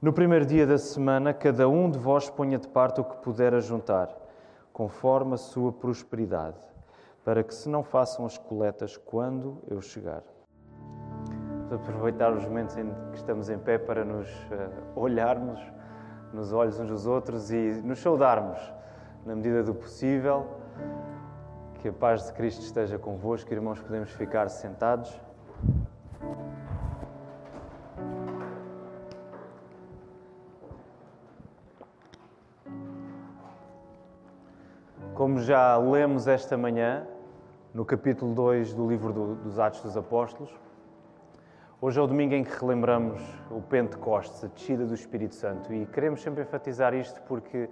No primeiro dia da semana, cada um de vós ponha de parte o que puder ajuntar, conforme a sua prosperidade, para que se não façam as coletas quando eu chegar. Vamos aproveitar os momentos em que estamos em pé para nos uh, olharmos nos olhos uns dos outros e nos saudarmos na medida do possível. Que a paz de Cristo esteja convosco, irmãos, podemos ficar sentados. Como já lemos esta manhã, no capítulo 2 do livro do, dos Atos dos Apóstolos, hoje é o domingo em que relembramos o Pentecostes, a descida do Espírito Santo, e queremos sempre enfatizar isto porque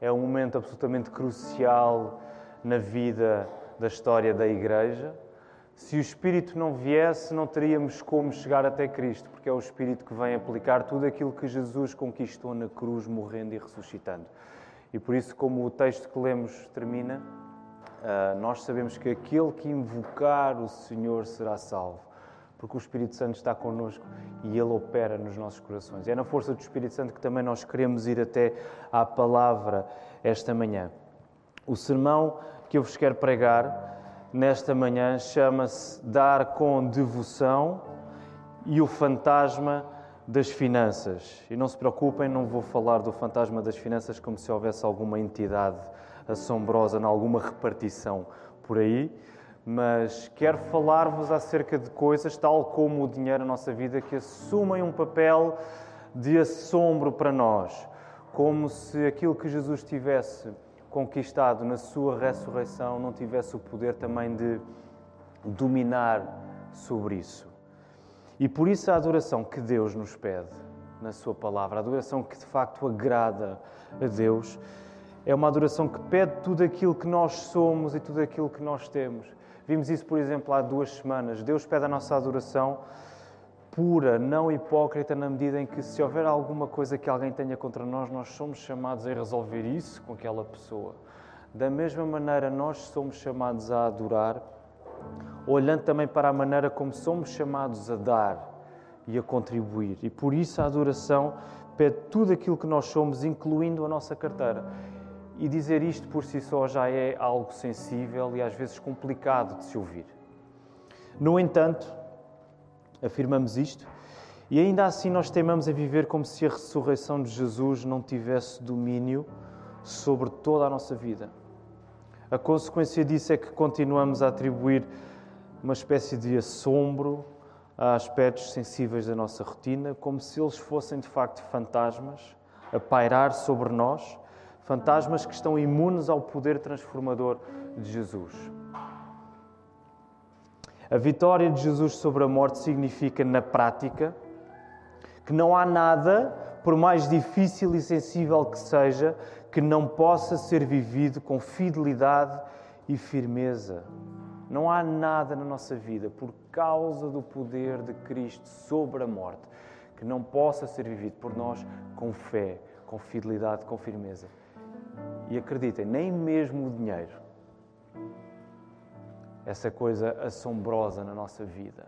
é um momento absolutamente crucial na vida da história da Igreja. Se o Espírito não viesse, não teríamos como chegar até Cristo, porque é o Espírito que vem aplicar tudo aquilo que Jesus conquistou na cruz, morrendo e ressuscitando. E por isso, como o texto que lemos termina, ah, nós sabemos que aquele que invocar o Senhor será salvo, porque o Espírito Santo está connosco e ele opera nos nossos corações. É na força do Espírito Santo que também nós queremos ir até à palavra esta manhã. O sermão que eu vos quero pregar nesta manhã chama-se Dar com Devoção e o Fantasma das finanças. E não se preocupem, não vou falar do fantasma das finanças como se houvesse alguma entidade assombrosa em alguma repartição por aí, mas quero falar-vos acerca de coisas, tal como o dinheiro na nossa vida, que assumem um papel de assombro para nós, como se aquilo que Jesus tivesse conquistado na sua ressurreição não tivesse o poder também de dominar sobre isso. E por isso a adoração que Deus nos pede na Sua palavra, a adoração que de facto agrada a Deus, é uma adoração que pede tudo aquilo que nós somos e tudo aquilo que nós temos. Vimos isso, por exemplo, há duas semanas. Deus pede a nossa adoração pura, não hipócrita, na medida em que, se houver alguma coisa que alguém tenha contra nós, nós somos chamados a resolver isso com aquela pessoa. Da mesma maneira, nós somos chamados a adorar olhando também para a maneira como somos chamados a dar e a contribuir. E por isso a adoração pede tudo aquilo que nós somos, incluindo a nossa carteira. E dizer isto por si só já é algo sensível e às vezes complicado de se ouvir. No entanto, afirmamos isto e ainda assim nós temamos a viver como se a ressurreição de Jesus não tivesse domínio sobre toda a nossa vida. A consequência disso é que continuamos a atribuir uma espécie de assombro a aspectos sensíveis da nossa rotina, como se eles fossem de facto fantasmas a pairar sobre nós, fantasmas que estão imunes ao poder transformador de Jesus. A vitória de Jesus sobre a morte significa, na prática, que não há nada, por mais difícil e sensível que seja, que não possa ser vivido com fidelidade e firmeza. Não há nada na nossa vida, por causa do poder de Cristo sobre a morte, que não possa ser vivido por nós com fé, com fidelidade, com firmeza. E acreditem, nem mesmo o dinheiro, essa coisa assombrosa na nossa vida,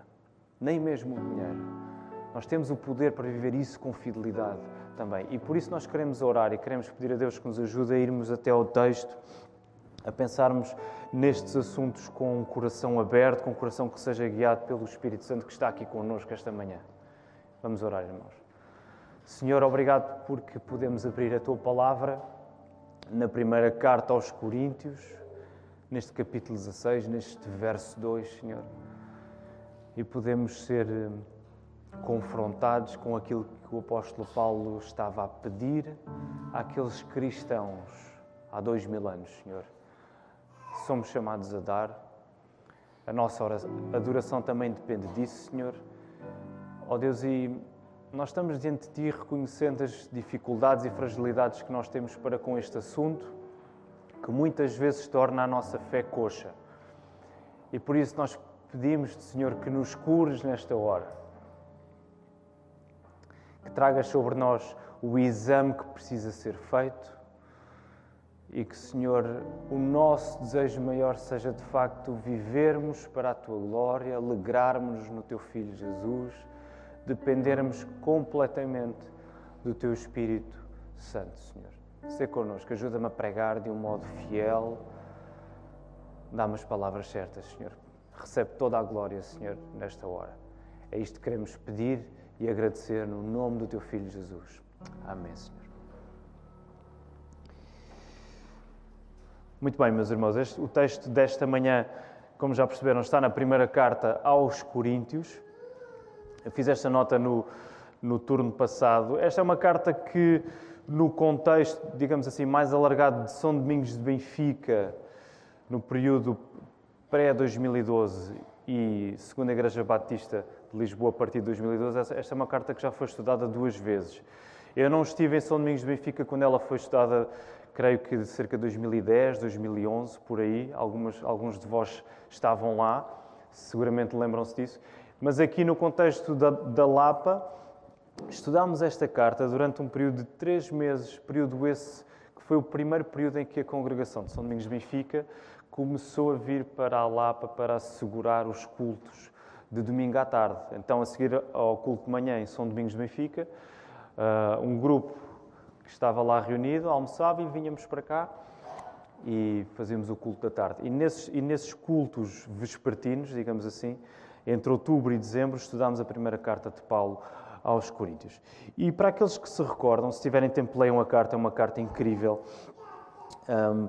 nem mesmo o dinheiro. Nós temos o poder para viver isso com fidelidade também. E por isso nós queremos orar e queremos pedir a Deus que nos ajude a irmos até ao texto a pensarmos nestes assuntos com um coração aberto, com um coração que seja guiado pelo Espírito Santo que está aqui connosco esta manhã. Vamos orar, irmãos. Senhor, obrigado porque podemos abrir a tua palavra na primeira carta aos Coríntios, neste capítulo 16, neste verso 2, Senhor. E podemos ser eh, confrontados com aquilo que o apóstolo Paulo estava a pedir àqueles cristãos há dois mil anos, Senhor somos chamados a dar. A nossa adoração também depende disso, Senhor. Ó oh Deus, e nós estamos diante de Ti reconhecendo as dificuldades e fragilidades que nós temos para com este assunto, que muitas vezes torna a nossa fé coxa. E por isso nós pedimos-te, Senhor, que nos cures nesta hora. Que tragas sobre nós o exame que precisa ser feito e que, Senhor, o nosso desejo maior seja de facto vivermos para a tua glória, alegrarmos-nos no teu Filho Jesus, dependermos completamente do teu Espírito Santo, Senhor. Sê connosco, ajuda-me a pregar de um modo fiel. Dá-me as palavras certas, Senhor. Recebe toda a glória, Senhor, nesta hora. É isto que queremos pedir e agradecer no nome do teu Filho Jesus. Amém, Senhor. Muito bem, meus irmãos, este, o texto desta manhã, como já perceberam, está na primeira carta aos Coríntios. Eu fiz esta nota no, no turno passado. Esta é uma carta que, no contexto, digamos assim, mais alargado de São Domingos de Benfica, no período pré-2012 e Segunda Igreja Batista de Lisboa a partir de 2012, esta é uma carta que já foi estudada duas vezes. Eu não estive em São Domingos de Benfica quando ela foi estudada, creio que de cerca de 2010, 2011, por aí. Algumas, alguns de vós estavam lá, seguramente lembram-se disso. Mas aqui no contexto da, da Lapa, estudámos esta carta durante um período de três meses, período esse que foi o primeiro período em que a congregação de São Domingos de Benfica começou a vir para a Lapa para assegurar os cultos de domingo à tarde. Então, a seguir ao culto de manhã em São Domingos de Benfica, uh, um grupo que estava lá reunido almoçava e vinhamos para cá e fazíamos o culto da tarde. E nesses, e nesses cultos vespertinos, digamos assim, entre outubro e dezembro, estudámos a primeira carta de Paulo aos Coríntios. E para aqueles que se recordam, se tiverem tempo, leiam a carta, é uma carta incrível. Um,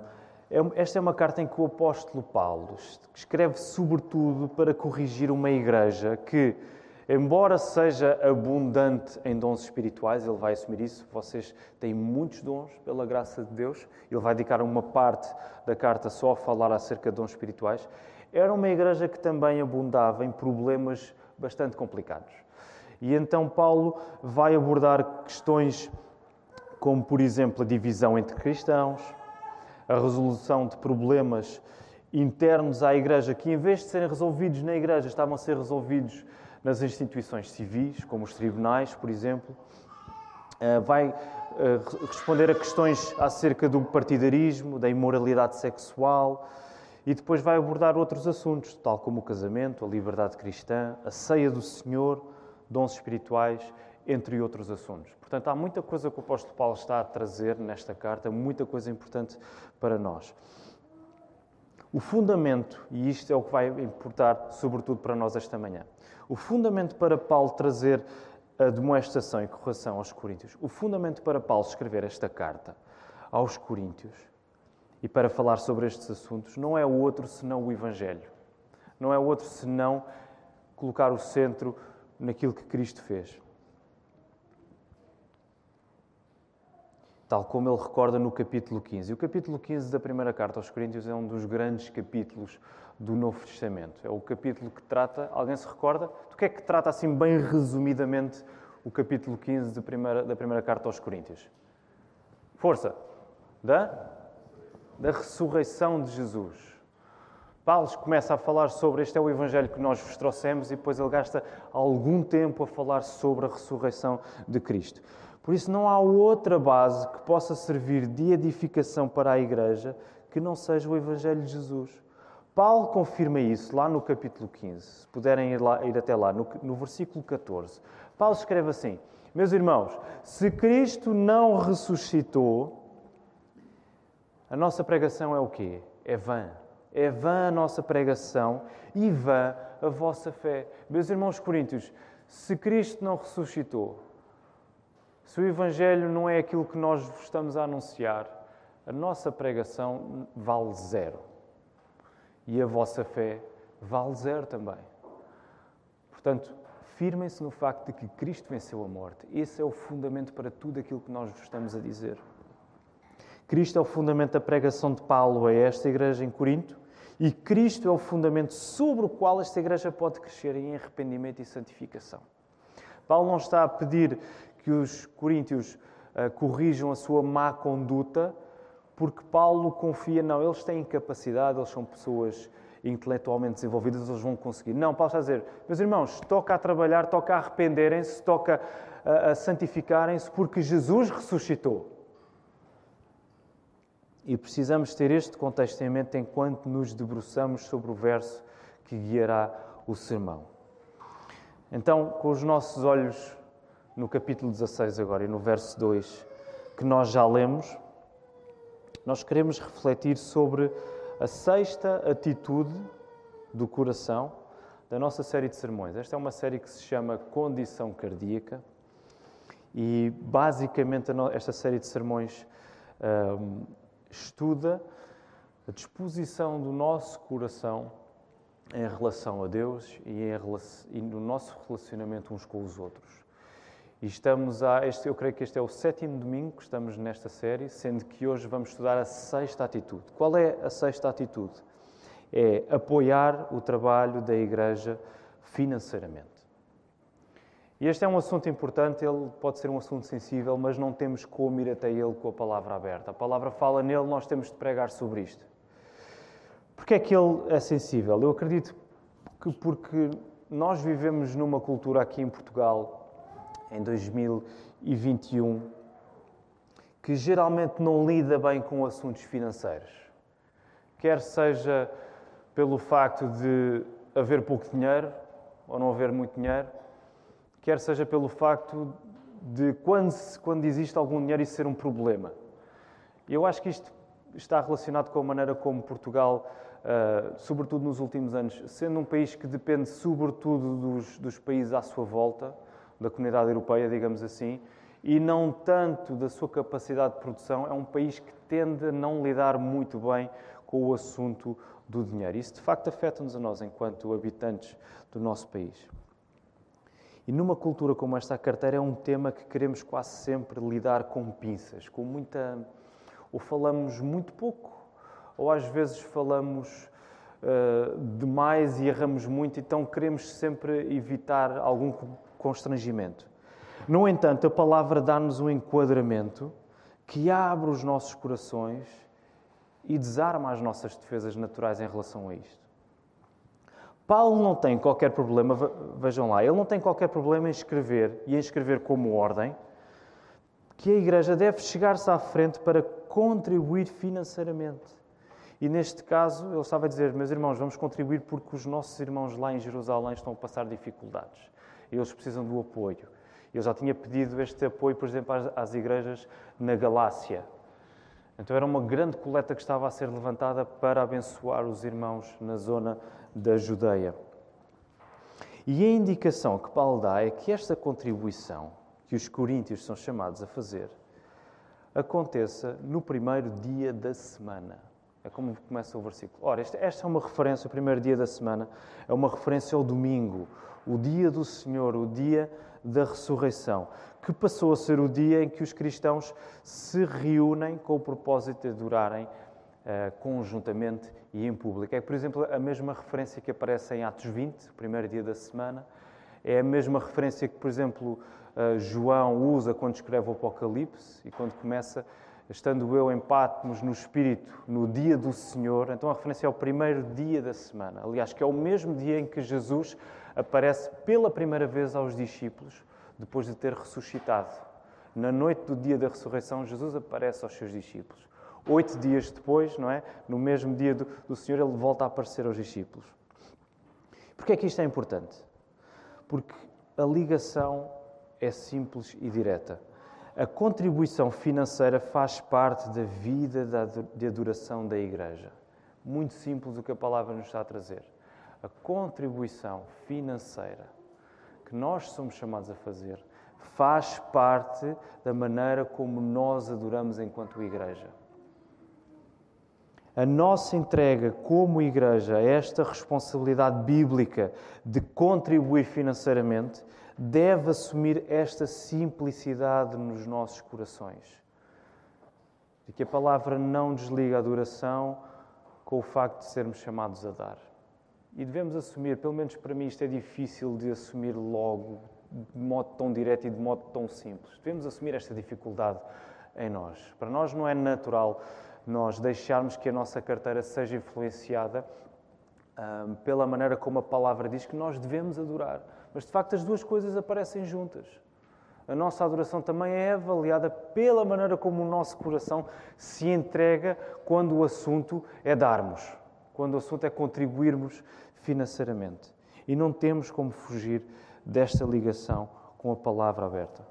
é esta é uma carta em que o apóstolo Paulo escreve sobretudo para corrigir uma igreja que, embora seja abundante em dons espirituais, ele vai assumir isso, vocês têm muitos dons pela graça de Deus, ele vai dedicar uma parte da carta só a falar acerca de dons espirituais, era uma igreja que também abundava em problemas bastante complicados. E então Paulo vai abordar questões como, por exemplo, a divisão entre cristãos, a resolução de problemas internos à Igreja, que em vez de serem resolvidos na Igreja, estavam a ser resolvidos nas instituições civis, como os tribunais, por exemplo. Eh, vai eh, responder a questões acerca do partidarismo, da imoralidade sexual e depois vai abordar outros assuntos, tal como o casamento, a liberdade cristã, a ceia do Senhor, dons espirituais, entre outros assuntos. Portanto, há muita coisa que o apóstolo Paulo está a trazer nesta carta, muita coisa importante para nós. O fundamento, e isto é o que vai importar sobretudo para nós esta manhã, o fundamento para Paulo trazer a demonstração e correção aos Coríntios, o fundamento para Paulo escrever esta carta aos Coríntios e para falar sobre estes assuntos não é outro senão o Evangelho. Não é outro senão colocar o centro naquilo que Cristo fez. Tal como ele recorda no capítulo 15. E o capítulo 15 da primeira carta aos Coríntios é um dos grandes capítulos do Novo Testamento. É o capítulo que trata, alguém se recorda? Do que é que trata, assim, bem resumidamente, o capítulo 15 da primeira, da primeira carta aos Coríntios? Força! Da? Da ressurreição de Jesus. Paulo começa a falar sobre este é o Evangelho que nós vos trouxemos e depois ele gasta algum tempo a falar sobre a ressurreição de Cristo. Por isso, não há outra base que possa servir de edificação para a igreja que não seja o Evangelho de Jesus. Paulo confirma isso lá no capítulo 15. Se puderem ir, lá, ir até lá, no, no versículo 14. Paulo escreve assim: Meus irmãos, se Cristo não ressuscitou, a nossa pregação é o quê? É vã. É vã a nossa pregação e vã a vossa fé. Meus irmãos coríntios, se Cristo não ressuscitou, se o Evangelho não é aquilo que nós estamos a anunciar, a nossa pregação vale zero. E a vossa fé vale zero também. Portanto, firmem-se no facto de que Cristo venceu a morte. Esse é o fundamento para tudo aquilo que nós vos estamos a dizer. Cristo é o fundamento da pregação de Paulo a esta igreja em Corinto e Cristo é o fundamento sobre o qual esta igreja pode crescer em arrependimento e santificação. Paulo não está a pedir que os coríntios uh, corrijam a sua má conduta, porque Paulo confia, não, eles têm capacidade, eles são pessoas intelectualmente desenvolvidas, eles vão conseguir. Não, Paulo está a dizer, meus irmãos, toca a trabalhar, toca a arrependerem-se, toca a, a santificarem-se, porque Jesus ressuscitou. E precisamos ter este contexto em mente enquanto nos debruçamos sobre o verso que guiará o sermão. Então, com os nossos olhos no capítulo 16 agora e no verso 2, que nós já lemos, nós queremos refletir sobre a sexta atitude do coração da nossa série de sermões. Esta é uma série que se chama Condição Cardíaca e, basicamente, esta série de sermões um, estuda a disposição do nosso coração em relação a Deus e, em, e no nosso relacionamento uns com os outros. E estamos a, este, eu creio que este é o sétimo domingo que estamos nesta série, sendo que hoje vamos estudar a sexta atitude. Qual é a sexta atitude? É apoiar o trabalho da Igreja financeiramente. E este é um assunto importante, ele pode ser um assunto sensível, mas não temos como ir até ele com a palavra aberta. A palavra fala nele, nós temos de pregar sobre isto. Porquê é que ele é sensível? Eu acredito que porque nós vivemos numa cultura aqui em Portugal, em 2021, que geralmente não lida bem com assuntos financeiros. Quer seja pelo facto de haver pouco dinheiro ou não haver muito dinheiro, quer seja pelo facto de quando, quando existe algum dinheiro isso ser um problema. Eu acho que isto está relacionado com a maneira como Portugal uh, sobretudo nos últimos anos, sendo um país que depende sobretudo dos, dos países à sua volta, da comunidade europeia, digamos assim, e não tanto da sua capacidade de produção, é um país que tende a não lidar muito bem com o assunto do dinheiro. Isso de facto afeta-nos a nós enquanto habitantes do nosso país. E numa cultura como esta, a carteira é um tema que queremos quase sempre lidar com pinças, com muita. ou falamos muito pouco ou às vezes falamos uh, demais e erramos muito, então queremos sempre evitar algum constrangimento. No entanto, a palavra dá-nos um enquadramento que abre os nossos corações e desarma as nossas defesas naturais em relação a isto. Paulo não tem qualquer problema, vejam lá, ele não tem qualquer problema em escrever e em escrever como ordem que a igreja deve chegar-se à frente para contribuir financeiramente. E neste caso, ele estava a dizer: Meus irmãos, vamos contribuir porque os nossos irmãos lá em Jerusalém estão a passar dificuldades. Eles precisam do apoio. Eu já tinha pedido este apoio, por exemplo, às, às igrejas na Galácia. Então era uma grande coleta que estava a ser levantada para abençoar os irmãos na zona da Judeia. E a indicação que Paulo dá é que esta contribuição que os coríntios são chamados a fazer aconteça no primeiro dia da semana. É como começa o versículo. Ora, esta, esta é uma referência, o primeiro dia da semana, é uma referência ao domingo, o dia do Senhor, o dia da ressurreição, que passou a ser o dia em que os cristãos se reúnem com o propósito de adorarem uh, conjuntamente e em público. É, por exemplo, a mesma referência que aparece em Atos 20, o primeiro dia da semana, é a mesma referência que, por exemplo, uh, João usa quando escreve o Apocalipse e quando começa estando eu em Patmos no Espírito, no dia do Senhor, então a referência é ao primeiro dia da semana. Aliás, que é o mesmo dia em que Jesus aparece pela primeira vez aos discípulos, depois de ter ressuscitado. Na noite do dia da ressurreição, Jesus aparece aos seus discípulos. Oito dias depois, não é? No mesmo dia do, do Senhor, ele volta a aparecer aos discípulos. Porquê é que isto é importante? Porque a ligação é simples e direta. A contribuição financeira faz parte da vida de adoração da Igreja. Muito simples o que a palavra nos está a trazer. A contribuição financeira que nós somos chamados a fazer faz parte da maneira como nós adoramos enquanto Igreja. A nossa entrega como Igreja a esta responsabilidade bíblica de contribuir financeiramente deve assumir esta simplicidade nos nossos corações. De que a palavra não desliga a adoração com o facto de sermos chamados a dar. E devemos assumir, pelo menos para mim isto é difícil de assumir logo, de modo tão direto e de modo tão simples. Devemos assumir esta dificuldade em nós. Para nós não é natural nós deixarmos que a nossa carteira seja influenciada um, pela maneira como a palavra diz que nós devemos adorar. Mas de facto as duas coisas aparecem juntas. A nossa adoração também é avaliada pela maneira como o nosso coração se entrega quando o assunto é darmos, quando o assunto é contribuirmos financeiramente. E não temos como fugir desta ligação com a palavra aberta.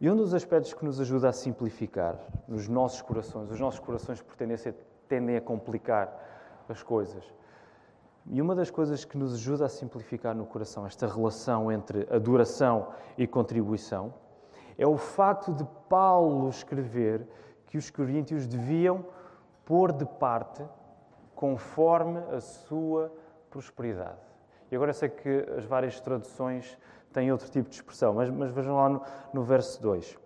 E um dos aspectos que nos ajuda a simplificar nos nossos corações, os nossos corações por tendência tendem a complicar as coisas. E uma das coisas que nos ajuda a simplificar no coração esta relação entre adoração e contribuição é o facto de Paulo escrever que os coríntios deviam pôr de parte conforme a sua prosperidade. E agora eu sei que as várias traduções têm outro tipo de expressão, mas, mas vejam lá no, no verso 2.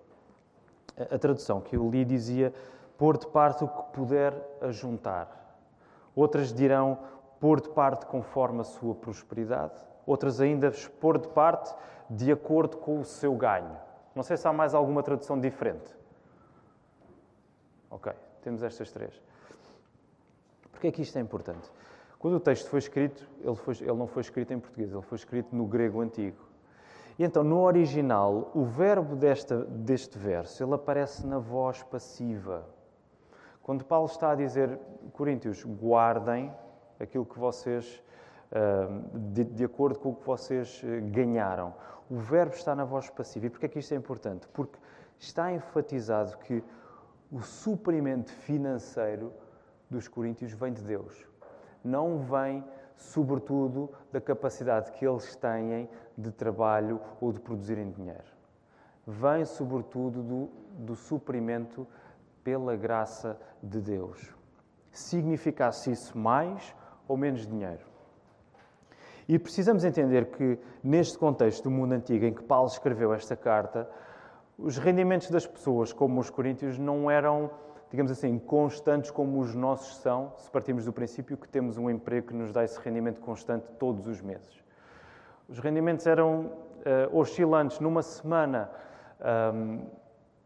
A, a tradução que eu li dizia pôr de parte o que puder ajuntar. Outras dirão pôr de parte conforme a sua prosperidade. Outras ainda pôr de parte de acordo com o seu ganho. Não sei se há mais alguma tradução diferente. Ok, temos estas três. Porquê é que isto é importante? Quando o texto foi escrito, ele, foi, ele não foi escrito em português, ele foi escrito no grego antigo. E então, no original, o verbo desta, deste verso, ele aparece na voz passiva. Quando Paulo está a dizer, Coríntios, guardem aquilo que vocês, de, de acordo com o que vocês eh, ganharam, o verbo está na voz passiva. E porquê é que isto é importante? Porque está enfatizado que o suprimento financeiro dos coríntios vem de Deus. Não vem, sobretudo, da capacidade que eles têm de trabalho ou de produzirem dinheiro. Vem, sobretudo, do, do suprimento pela graça de Deus. Significasse isso mais ou menos dinheiro. E precisamos entender que, neste contexto do mundo antigo em que Paulo escreveu esta carta, os rendimentos das pessoas, como os coríntios, não eram, digamos assim, constantes como os nossos são, se partimos do princípio que temos um emprego que nos dá esse rendimento constante todos os meses. Os rendimentos eram uh, oscilantes. Numa semana, um,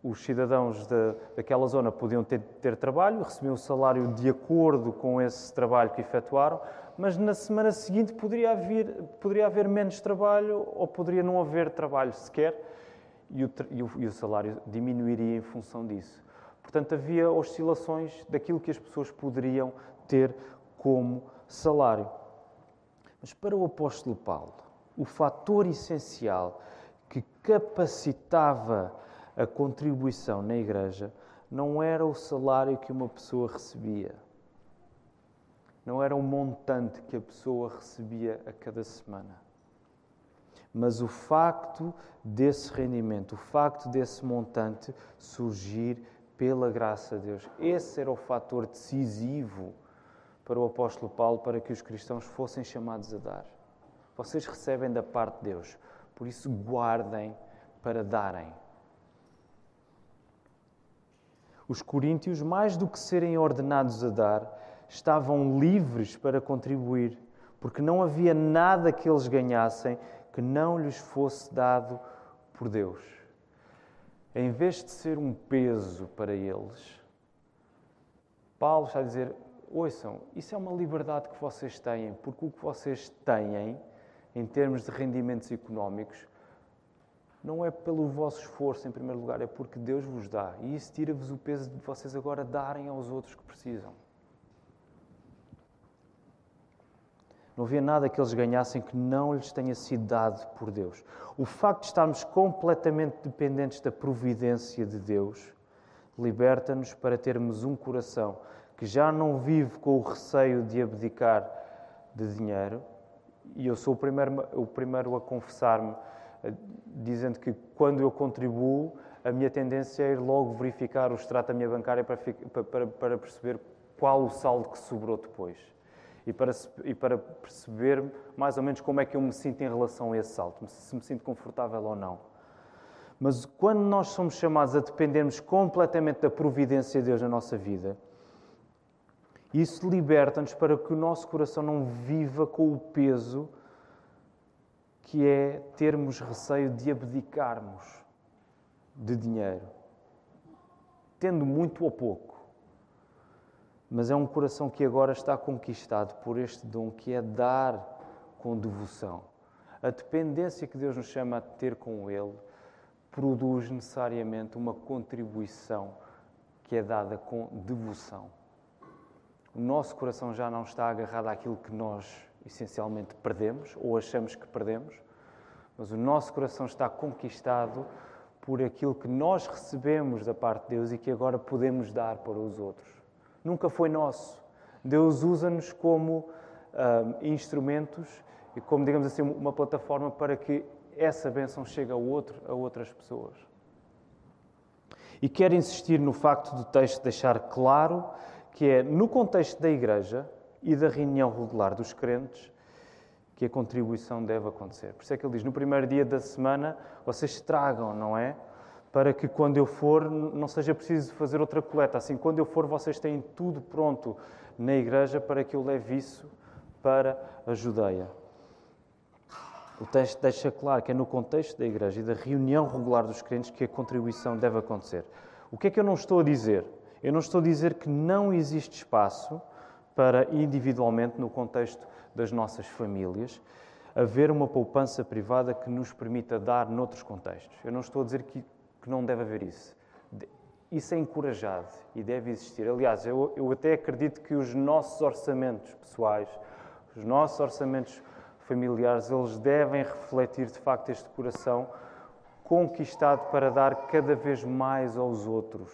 os cidadãos de, daquela zona podiam ter, ter trabalho, recebiam o salário de acordo com esse trabalho que efetuaram, mas na semana seguinte poderia haver, poderia haver menos trabalho ou poderia não haver trabalho sequer e o, e, o, e o salário diminuiria em função disso. Portanto, havia oscilações daquilo que as pessoas poderiam ter como salário. Mas para o apóstolo Paulo, o fator essencial que capacitava a contribuição na igreja não era o salário que uma pessoa recebia não era um montante que a pessoa recebia a cada semana. Mas o facto desse rendimento, o facto desse montante surgir pela graça de Deus, esse era o fator decisivo para o apóstolo Paulo para que os cristãos fossem chamados a dar. Vocês recebem da parte de Deus, por isso guardem para darem. Os coríntios, mais do que serem ordenados a dar, estavam livres para contribuir, porque não havia nada que eles ganhassem que não lhes fosse dado por Deus. Em vez de ser um peso para eles, Paulo está a dizer: ouçam, isso é uma liberdade que vocês têm, porque o que vocês têm, em termos de rendimentos económicos, não é pelo vosso esforço, em primeiro lugar, é porque Deus vos dá. E isso tira-vos o peso de vocês agora darem aos outros que precisam. Não havia nada que eles ganhassem que não lhes tenha sido dado por Deus. O facto de estarmos completamente dependentes da providência de Deus liberta-nos para termos um coração que já não vive com o receio de abdicar de dinheiro. E eu sou o primeiro, o primeiro a confessar-me, dizendo que quando eu contribuo, a minha tendência é ir logo verificar o extrato da minha bancária para, para, para perceber qual o saldo que sobrou depois e para, e para perceber mais ou menos como é que eu me sinto em relação a esse salto, se me sinto confortável ou não. Mas quando nós somos chamados a dependermos completamente da providência de Deus na nossa vida, isso liberta-nos para que o nosso coração não viva com o peso que é termos receio de abdicarmos de dinheiro, tendo muito ou pouco mas é um coração que agora está conquistado por este dom que é dar com devoção. A dependência que Deus nos chama a ter com Ele produz necessariamente uma contribuição que é dada com devoção. O nosso coração já não está agarrado àquilo que nós essencialmente perdemos ou achamos que perdemos, mas o nosso coração está conquistado por aquilo que nós recebemos da parte de Deus e que agora podemos dar para os outros. Nunca foi nosso. Deus usa-nos como uh, instrumentos e como, digamos assim, uma plataforma para que essa bênção chegue a, outro, a outras pessoas. E quero insistir no facto do texto deixar claro que é no contexto da igreja e da reunião regular dos crentes que a contribuição deve acontecer. Por isso é que ele diz: no primeiro dia da semana vocês tragam, não é? Para que quando eu for não seja preciso fazer outra coleta. Assim, quando eu for, vocês têm tudo pronto na igreja para que eu leve isso para a Judeia. O texto deixa claro que é no contexto da igreja e da reunião regular dos crentes que a contribuição deve acontecer. O que é que eu não estou a dizer? Eu não estou a dizer que não existe espaço para individualmente, no contexto das nossas famílias, haver uma poupança privada que nos permita dar noutros contextos. Eu não estou a dizer que, que não deve haver isso. Isso é encorajado e deve existir. Aliás, eu, eu até acredito que os nossos orçamentos pessoais, os nossos orçamentos familiares, eles devem refletir de facto este coração conquistado para dar cada vez mais aos outros.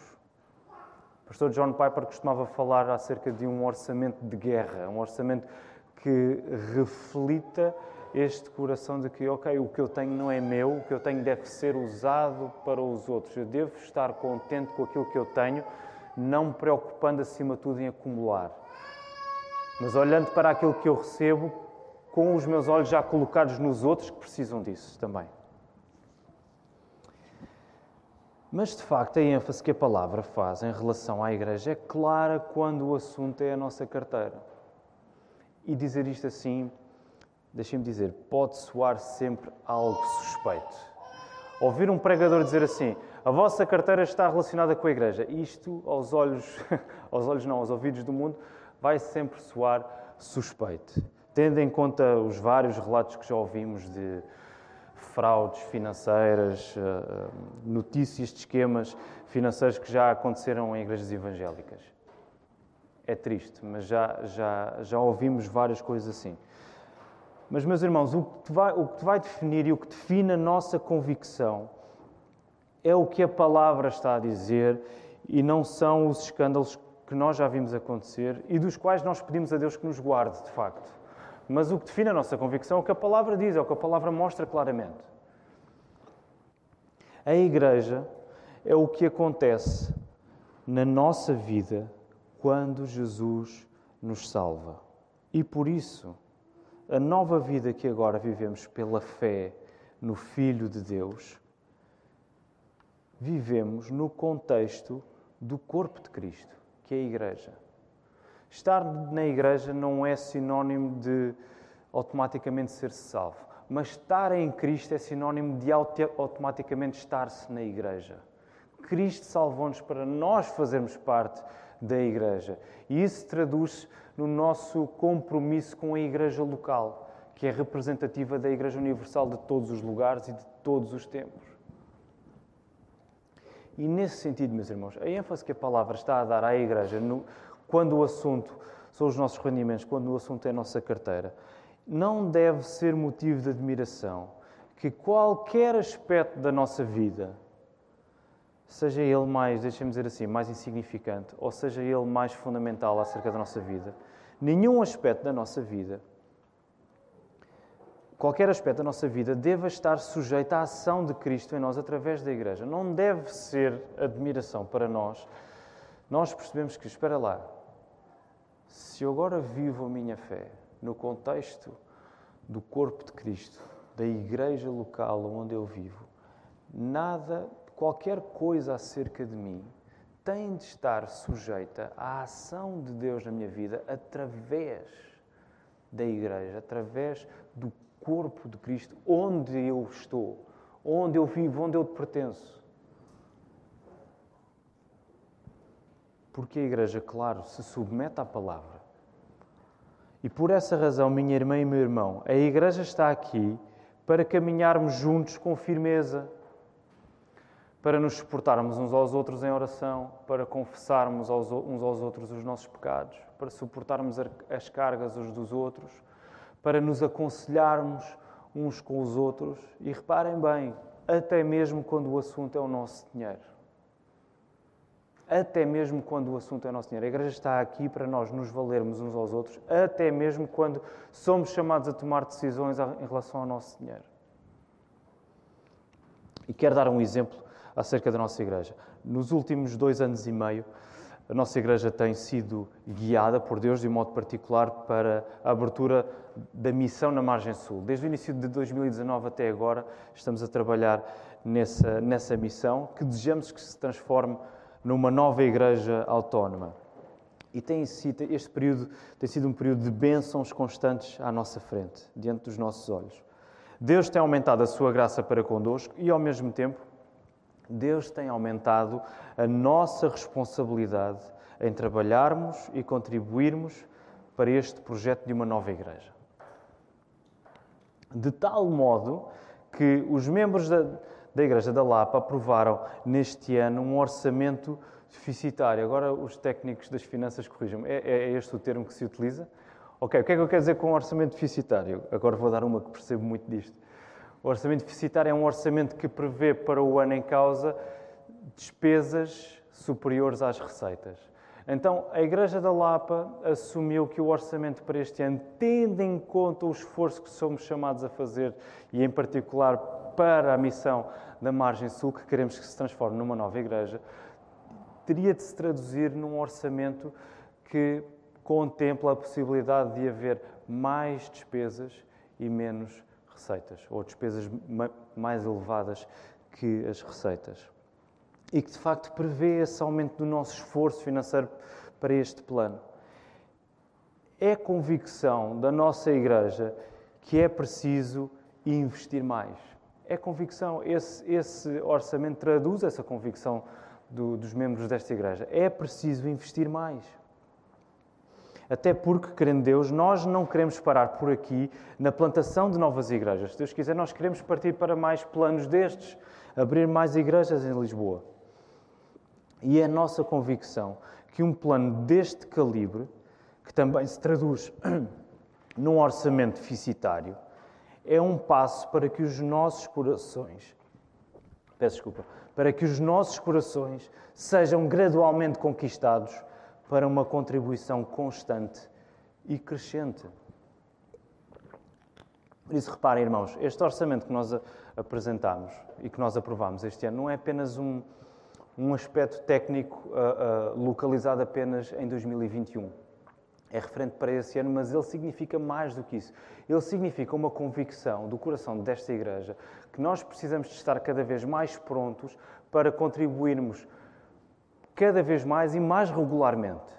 Pastor John Piper costumava falar acerca de um orçamento de guerra, um orçamento que reflita este coração de que, ok, o que eu tenho não é meu, o que eu tenho deve ser usado para os outros. Eu devo estar contente com aquilo que eu tenho, não me preocupando acima de tudo em acumular. Mas olhando para aquilo que eu recebo, com os meus olhos já colocados nos outros que precisam disso também. Mas de facto, a ênfase que a palavra faz em relação à igreja é clara quando o assunto é a nossa carteira. E dizer isto assim, deixem-me dizer, pode soar sempre algo suspeito. Ouvir um pregador dizer assim: a vossa carteira está relacionada com a igreja. Isto, aos olhos, aos olhos não, aos ouvidos do mundo, vai sempre soar suspeito tendo em conta os vários relatos que já ouvimos de fraudes financeiras, eh, notícias de esquemas financeiros que já aconteceram em igrejas evangélicas. É triste, mas já, já, já ouvimos várias coisas assim. Mas, meus irmãos, o que, vai, o que vai definir e o que define a nossa convicção é o que a palavra está a dizer e não são os escândalos que nós já vimos acontecer e dos quais nós pedimos a Deus que nos guarde, de facto. Mas o que define a nossa convicção é o que a palavra diz, é o que a palavra mostra claramente. A igreja é o que acontece na nossa vida quando Jesus nos salva. E por isso, a nova vida que agora vivemos pela fé no Filho de Deus, vivemos no contexto do corpo de Cristo, que é a Igreja. Estar na igreja não é sinónimo de automaticamente ser salvo, mas estar em Cristo é sinónimo de automaticamente estar-se na igreja. Cristo salvou-nos para nós fazermos parte da igreja. E isso traduz no nosso compromisso com a igreja local, que é representativa da igreja universal de todos os lugares e de todos os tempos. E nesse sentido, meus irmãos, a ênfase que a palavra está a dar à igreja no, quando o assunto são os nossos rendimentos, quando o assunto é a nossa carteira, não deve ser motivo de admiração que qualquer aspecto da nossa vida, seja ele mais, deixem-me dizer assim, mais insignificante, ou seja ele mais fundamental acerca da nossa vida, nenhum aspecto da nossa vida, qualquer aspecto da nossa vida, deva estar sujeito à ação de Cristo em nós através da Igreja. Não deve ser admiração para nós. Nós percebemos que, espera lá, se eu agora vivo a minha fé no contexto do corpo de Cristo, da igreja local onde eu vivo, nada, qualquer coisa acerca de mim tem de estar sujeita à ação de Deus na minha vida através da igreja, através do corpo de Cristo, onde eu estou, onde eu vivo, onde eu pertenço. Porque a igreja, claro, se submete à palavra. E por essa razão, minha irmã e meu irmão, a igreja está aqui para caminharmos juntos com firmeza, para nos suportarmos uns aos outros em oração, para confessarmos uns aos outros os nossos pecados, para suportarmos as cargas uns dos outros, para nos aconselharmos uns com os outros e reparem bem, até mesmo quando o assunto é o nosso dinheiro. Até mesmo quando o assunto é nosso dinheiro. A igreja está aqui para nós nos valermos uns aos outros, até mesmo quando somos chamados a tomar decisões em relação ao nosso dinheiro. E quero dar um exemplo acerca da nossa igreja. Nos últimos dois anos e meio, a nossa igreja tem sido guiada por Deus, de um modo particular, para a abertura da missão na Margem Sul. Desde o início de 2019 até agora, estamos a trabalhar nessa, nessa missão, que desejamos que se transforme numa nova igreja autónoma. E tem sido, este período tem sido um período de bênçãos constantes à nossa frente, diante dos nossos olhos. Deus tem aumentado a sua graça para connosco e, ao mesmo tempo, Deus tem aumentado a nossa responsabilidade em trabalharmos e contribuirmos para este projeto de uma nova igreja. De tal modo que os membros da, da Igreja da Lapa aprovaram neste ano um orçamento deficitário. Agora os técnicos das finanças corrijam-me. É, é este o termo que se utiliza? Ok, o que é que eu quero dizer com orçamento deficitário? Agora vou dar uma que percebo muito disto. O orçamento deficitário é um orçamento que prevê para o ano em causa despesas superiores às receitas. Então, a Igreja da Lapa assumiu que o orçamento para este ano, tendo em conta o esforço que somos chamados a fazer, e em particular para a missão da Margem Sul, que queremos que se transforme numa nova igreja, teria de se traduzir num orçamento que contempla a possibilidade de haver mais despesas e menos receitas, ou despesas mais elevadas que as receitas. E que de facto prevê esse aumento do nosso esforço financeiro para este plano. É convicção da nossa Igreja que é preciso investir mais. É convicção, esse, esse orçamento traduz essa convicção do, dos membros desta Igreja. É preciso investir mais. Até porque, querendo Deus, nós não queremos parar por aqui na plantação de novas igrejas. Se Deus quiser, nós queremos partir para mais planos destes, abrir mais igrejas em Lisboa. E é a nossa convicção que um plano deste calibre, que também se traduz num orçamento deficitário, é um passo para que os nossos corações, peço desculpa, para que os nossos corações sejam gradualmente conquistados para uma contribuição constante e crescente. Por isso, reparem, irmãos, este orçamento que nós apresentamos e que nós aprovamos este ano não é apenas um, um aspecto técnico uh, uh, localizado apenas em 2021. É referente para esse ano, mas ele significa mais do que isso. Ele significa uma convicção do coração desta Igreja que nós precisamos de estar cada vez mais prontos para contribuirmos cada vez mais e mais regularmente.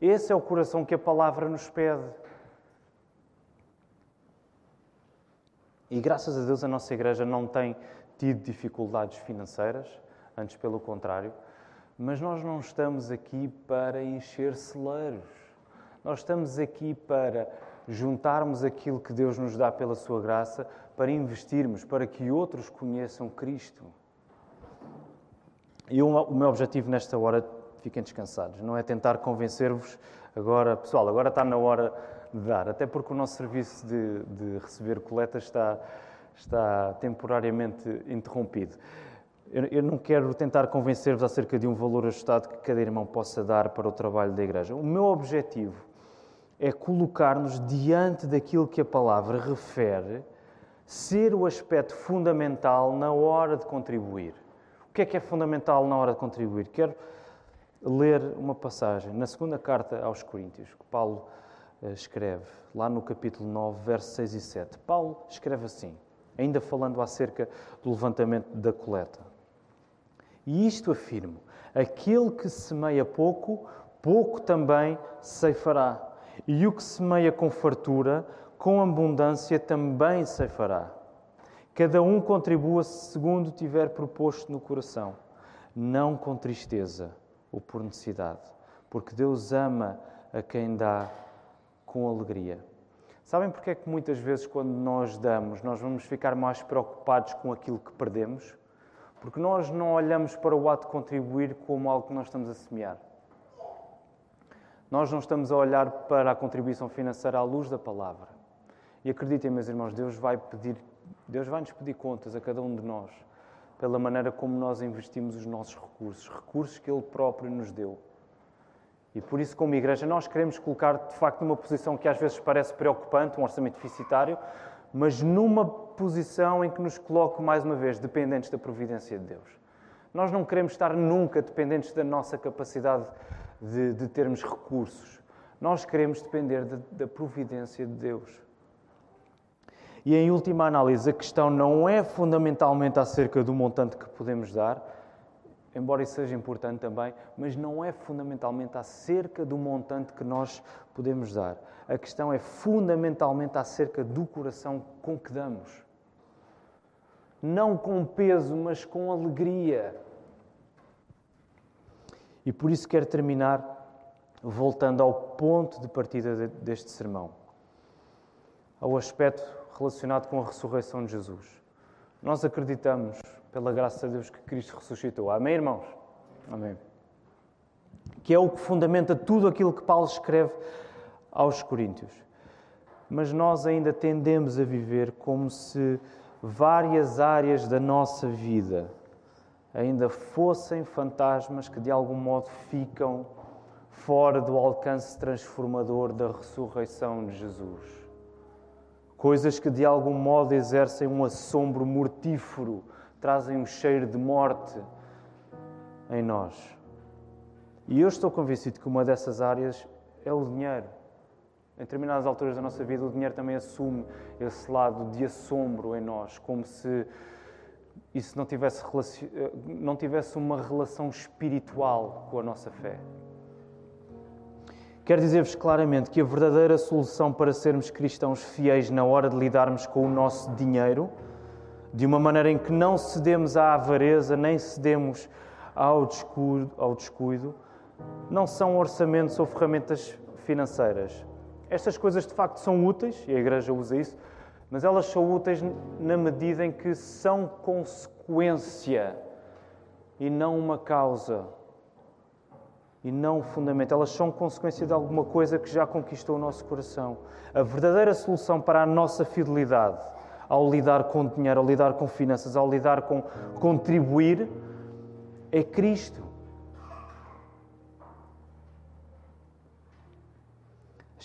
Esse é o coração que a palavra nos pede. E graças a Deus a nossa igreja não tem tido dificuldades financeiras, antes pelo contrário, mas nós não estamos aqui para encher celeiros. Nós estamos aqui para juntarmos aquilo que Deus nos dá pela sua graça, para investirmos, para que outros conheçam Cristo. E o meu objetivo nesta hora, fiquem descansados, não é tentar convencer-vos agora, pessoal, agora está na hora de dar, até porque o nosso serviço de, de receber coletas está, está temporariamente interrompido. Eu, eu não quero tentar convencer-vos acerca de um valor ajustado que cada irmão possa dar para o trabalho da igreja. O meu objetivo é colocar-nos diante daquilo que a palavra refere ser o aspecto fundamental na hora de contribuir. O que é que é fundamental na hora de contribuir? Quero ler uma passagem na segunda carta aos Coríntios, que Paulo eh, escreve, lá no capítulo 9, versos 6 e 7. Paulo escreve assim, ainda falando acerca do levantamento da coleta. E isto afirmo: aquele que semeia pouco, pouco também ceifará. E o que semeia com fartura, com abundância também ceifará. Cada um contribua segundo tiver proposto no coração, não com tristeza ou por necessidade, porque Deus ama a quem dá com alegria. Sabem porque é que muitas vezes, quando nós damos, nós vamos ficar mais preocupados com aquilo que perdemos? Porque nós não olhamos para o ato de contribuir como algo que nós estamos a semear. Nós não estamos a olhar para a contribuição financeira à luz da palavra. E acreditem, meus irmãos, Deus vai pedir, Deus vai nos pedir contas a cada um de nós pela maneira como nós investimos os nossos recursos, recursos que Ele próprio nos deu. E por isso, como igreja, nós queremos colocar de facto numa posição que às vezes parece preocupante, um orçamento deficitário, mas numa posição em que nos coloque mais uma vez dependentes da providência de Deus. Nós não queremos estar nunca dependentes da nossa capacidade de, de termos recursos. Nós queremos depender de, da providência de Deus. E em última análise, a questão não é fundamentalmente acerca do montante que podemos dar, embora isso seja importante também, mas não é fundamentalmente acerca do montante que nós podemos dar. A questão é fundamentalmente acerca do coração com que damos. Não com peso, mas com alegria. E por isso quero terminar voltando ao ponto de partida deste sermão, ao aspecto relacionado com a ressurreição de Jesus. Nós acreditamos, pela graça de Deus, que Cristo ressuscitou. Amém, irmãos? Amém. Que é o que fundamenta tudo aquilo que Paulo escreve aos Coríntios. Mas nós ainda tendemos a viver como se várias áreas da nossa vida ainda fossem fantasmas que de algum modo ficam fora do alcance transformador da ressurreição de Jesus. Coisas que de algum modo exercem um assombro mortífero, trazem um cheiro de morte em nós. E eu estou convencido que uma dessas áreas é o dinheiro. Em determinadas alturas da nossa vida, o dinheiro também assume esse lado de assombro em nós, como se isso não tivesse, não tivesse uma relação espiritual com a nossa fé. Quero dizer-vos claramente que a verdadeira solução para sermos cristãos fiéis na hora de lidarmos com o nosso dinheiro, de uma maneira em que não cedemos à avareza, nem cedemos ao descuido, ao descuido não são orçamentos ou ferramentas financeiras. Estas coisas de facto são úteis, e a Igreja usa isso, mas elas são úteis na medida em que são consequência e não uma causa e não fundamento. Elas são consequência de alguma coisa que já conquistou o nosso coração. A verdadeira solução para a nossa fidelidade ao lidar com dinheiro, ao lidar com finanças, ao lidar com contribuir, é Cristo.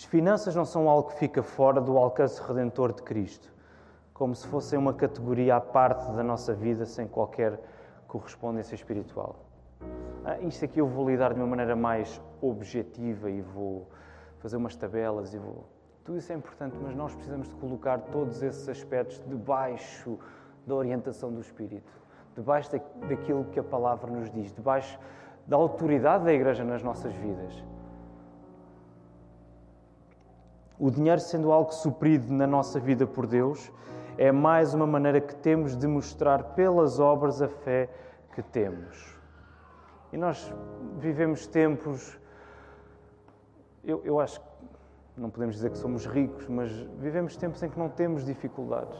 As finanças não são algo que fica fora do alcance redentor de Cristo, como se fossem uma categoria à parte da nossa vida sem qualquer correspondência espiritual ah, isto aqui eu vou lidar de uma maneira mais objetiva e vou fazer umas tabelas e vou. Tudo isso é importante, mas nós precisamos de colocar todos esses aspectos debaixo da orientação do Espírito, debaixo daquilo que a palavra nos diz, debaixo da autoridade da Igreja nas nossas vidas. O dinheiro sendo algo suprido na nossa vida por Deus, é mais uma maneira que temos de mostrar pelas obras a fé que temos. E nós vivemos tempos. Eu, eu acho que não podemos dizer que somos ricos, mas vivemos tempos em que não temos dificuldades.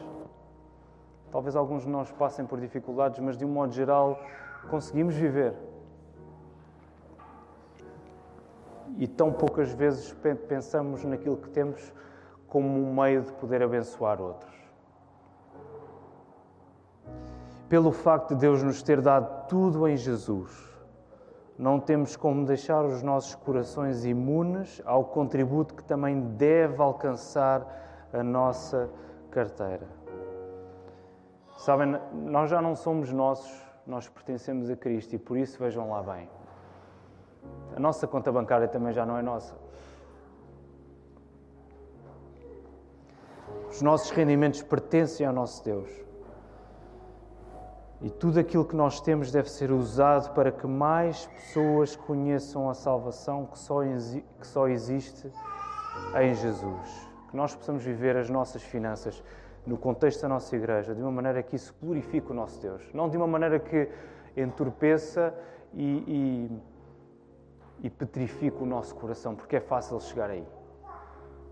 Talvez alguns de nós passem por dificuldades, mas de um modo geral conseguimos viver. E tão poucas vezes pensamos naquilo que temos como um meio de poder abençoar outros. Pelo facto de Deus nos ter dado tudo em Jesus, não temos como deixar os nossos corações imunes ao contributo que também deve alcançar a nossa carteira. Sabem, nós já não somos nossos, nós pertencemos a Cristo e por isso vejam lá bem. A nossa conta bancária também já não é nossa. Os nossos rendimentos pertencem ao nosso Deus. E tudo aquilo que nós temos deve ser usado para que mais pessoas conheçam a salvação que só, que só existe em Jesus. Que nós possamos viver as nossas finanças no contexto da nossa igreja de uma maneira que isso glorifique o nosso Deus. Não de uma maneira que entorpeça e, e, e petrifique o nosso coração, porque é fácil chegar aí.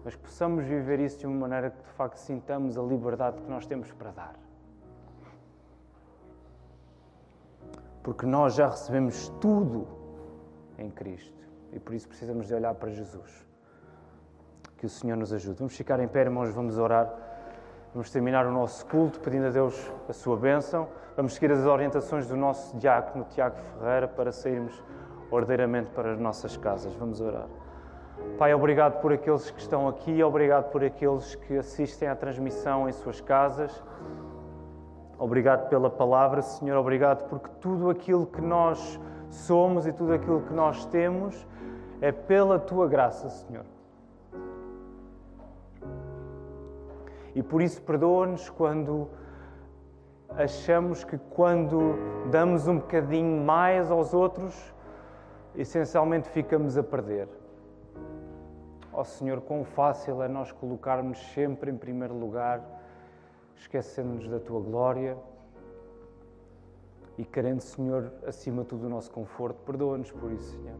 Mas possamos viver isso de uma maneira que de facto sintamos a liberdade que nós temos para dar. porque nós já recebemos tudo em Cristo e por isso precisamos de olhar para Jesus. Que o Senhor nos ajude. Vamos ficar em pé, irmãos, vamos orar. Vamos terminar o nosso culto pedindo a Deus a sua bênção. Vamos seguir as orientações do nosso diácono Tiago Ferreira para sairmos ordeiramente para as nossas casas. Vamos orar. Pai, obrigado por aqueles que estão aqui, obrigado por aqueles que assistem à transmissão em suas casas. Obrigado pela palavra, Senhor. Obrigado porque tudo aquilo que nós somos e tudo aquilo que nós temos é pela tua graça, Senhor. E por isso perdoa-nos quando achamos que quando damos um bocadinho mais aos outros, essencialmente ficamos a perder. Ó oh, Senhor, quão fácil é nós colocarmos sempre em primeiro lugar, esquecendo-nos da tua glória e querendo, Senhor, acima de tudo o nosso conforto. Perdoa-nos por isso, Senhor.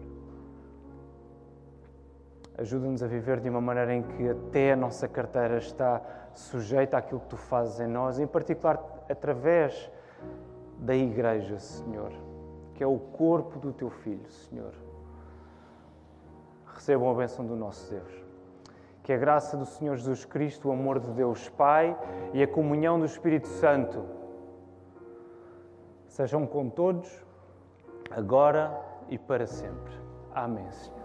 Ajuda-nos a viver de uma maneira em que até a nossa carteira está sujeita àquilo que tu fazes em nós, em particular através da Igreja, Senhor, que é o corpo do teu Filho, Senhor. Recebam a bênção do nosso Deus. Que a graça do Senhor Jesus Cristo, o amor de Deus Pai e a comunhão do Espírito Santo sejam com todos, agora e para sempre. Amém, Senhor.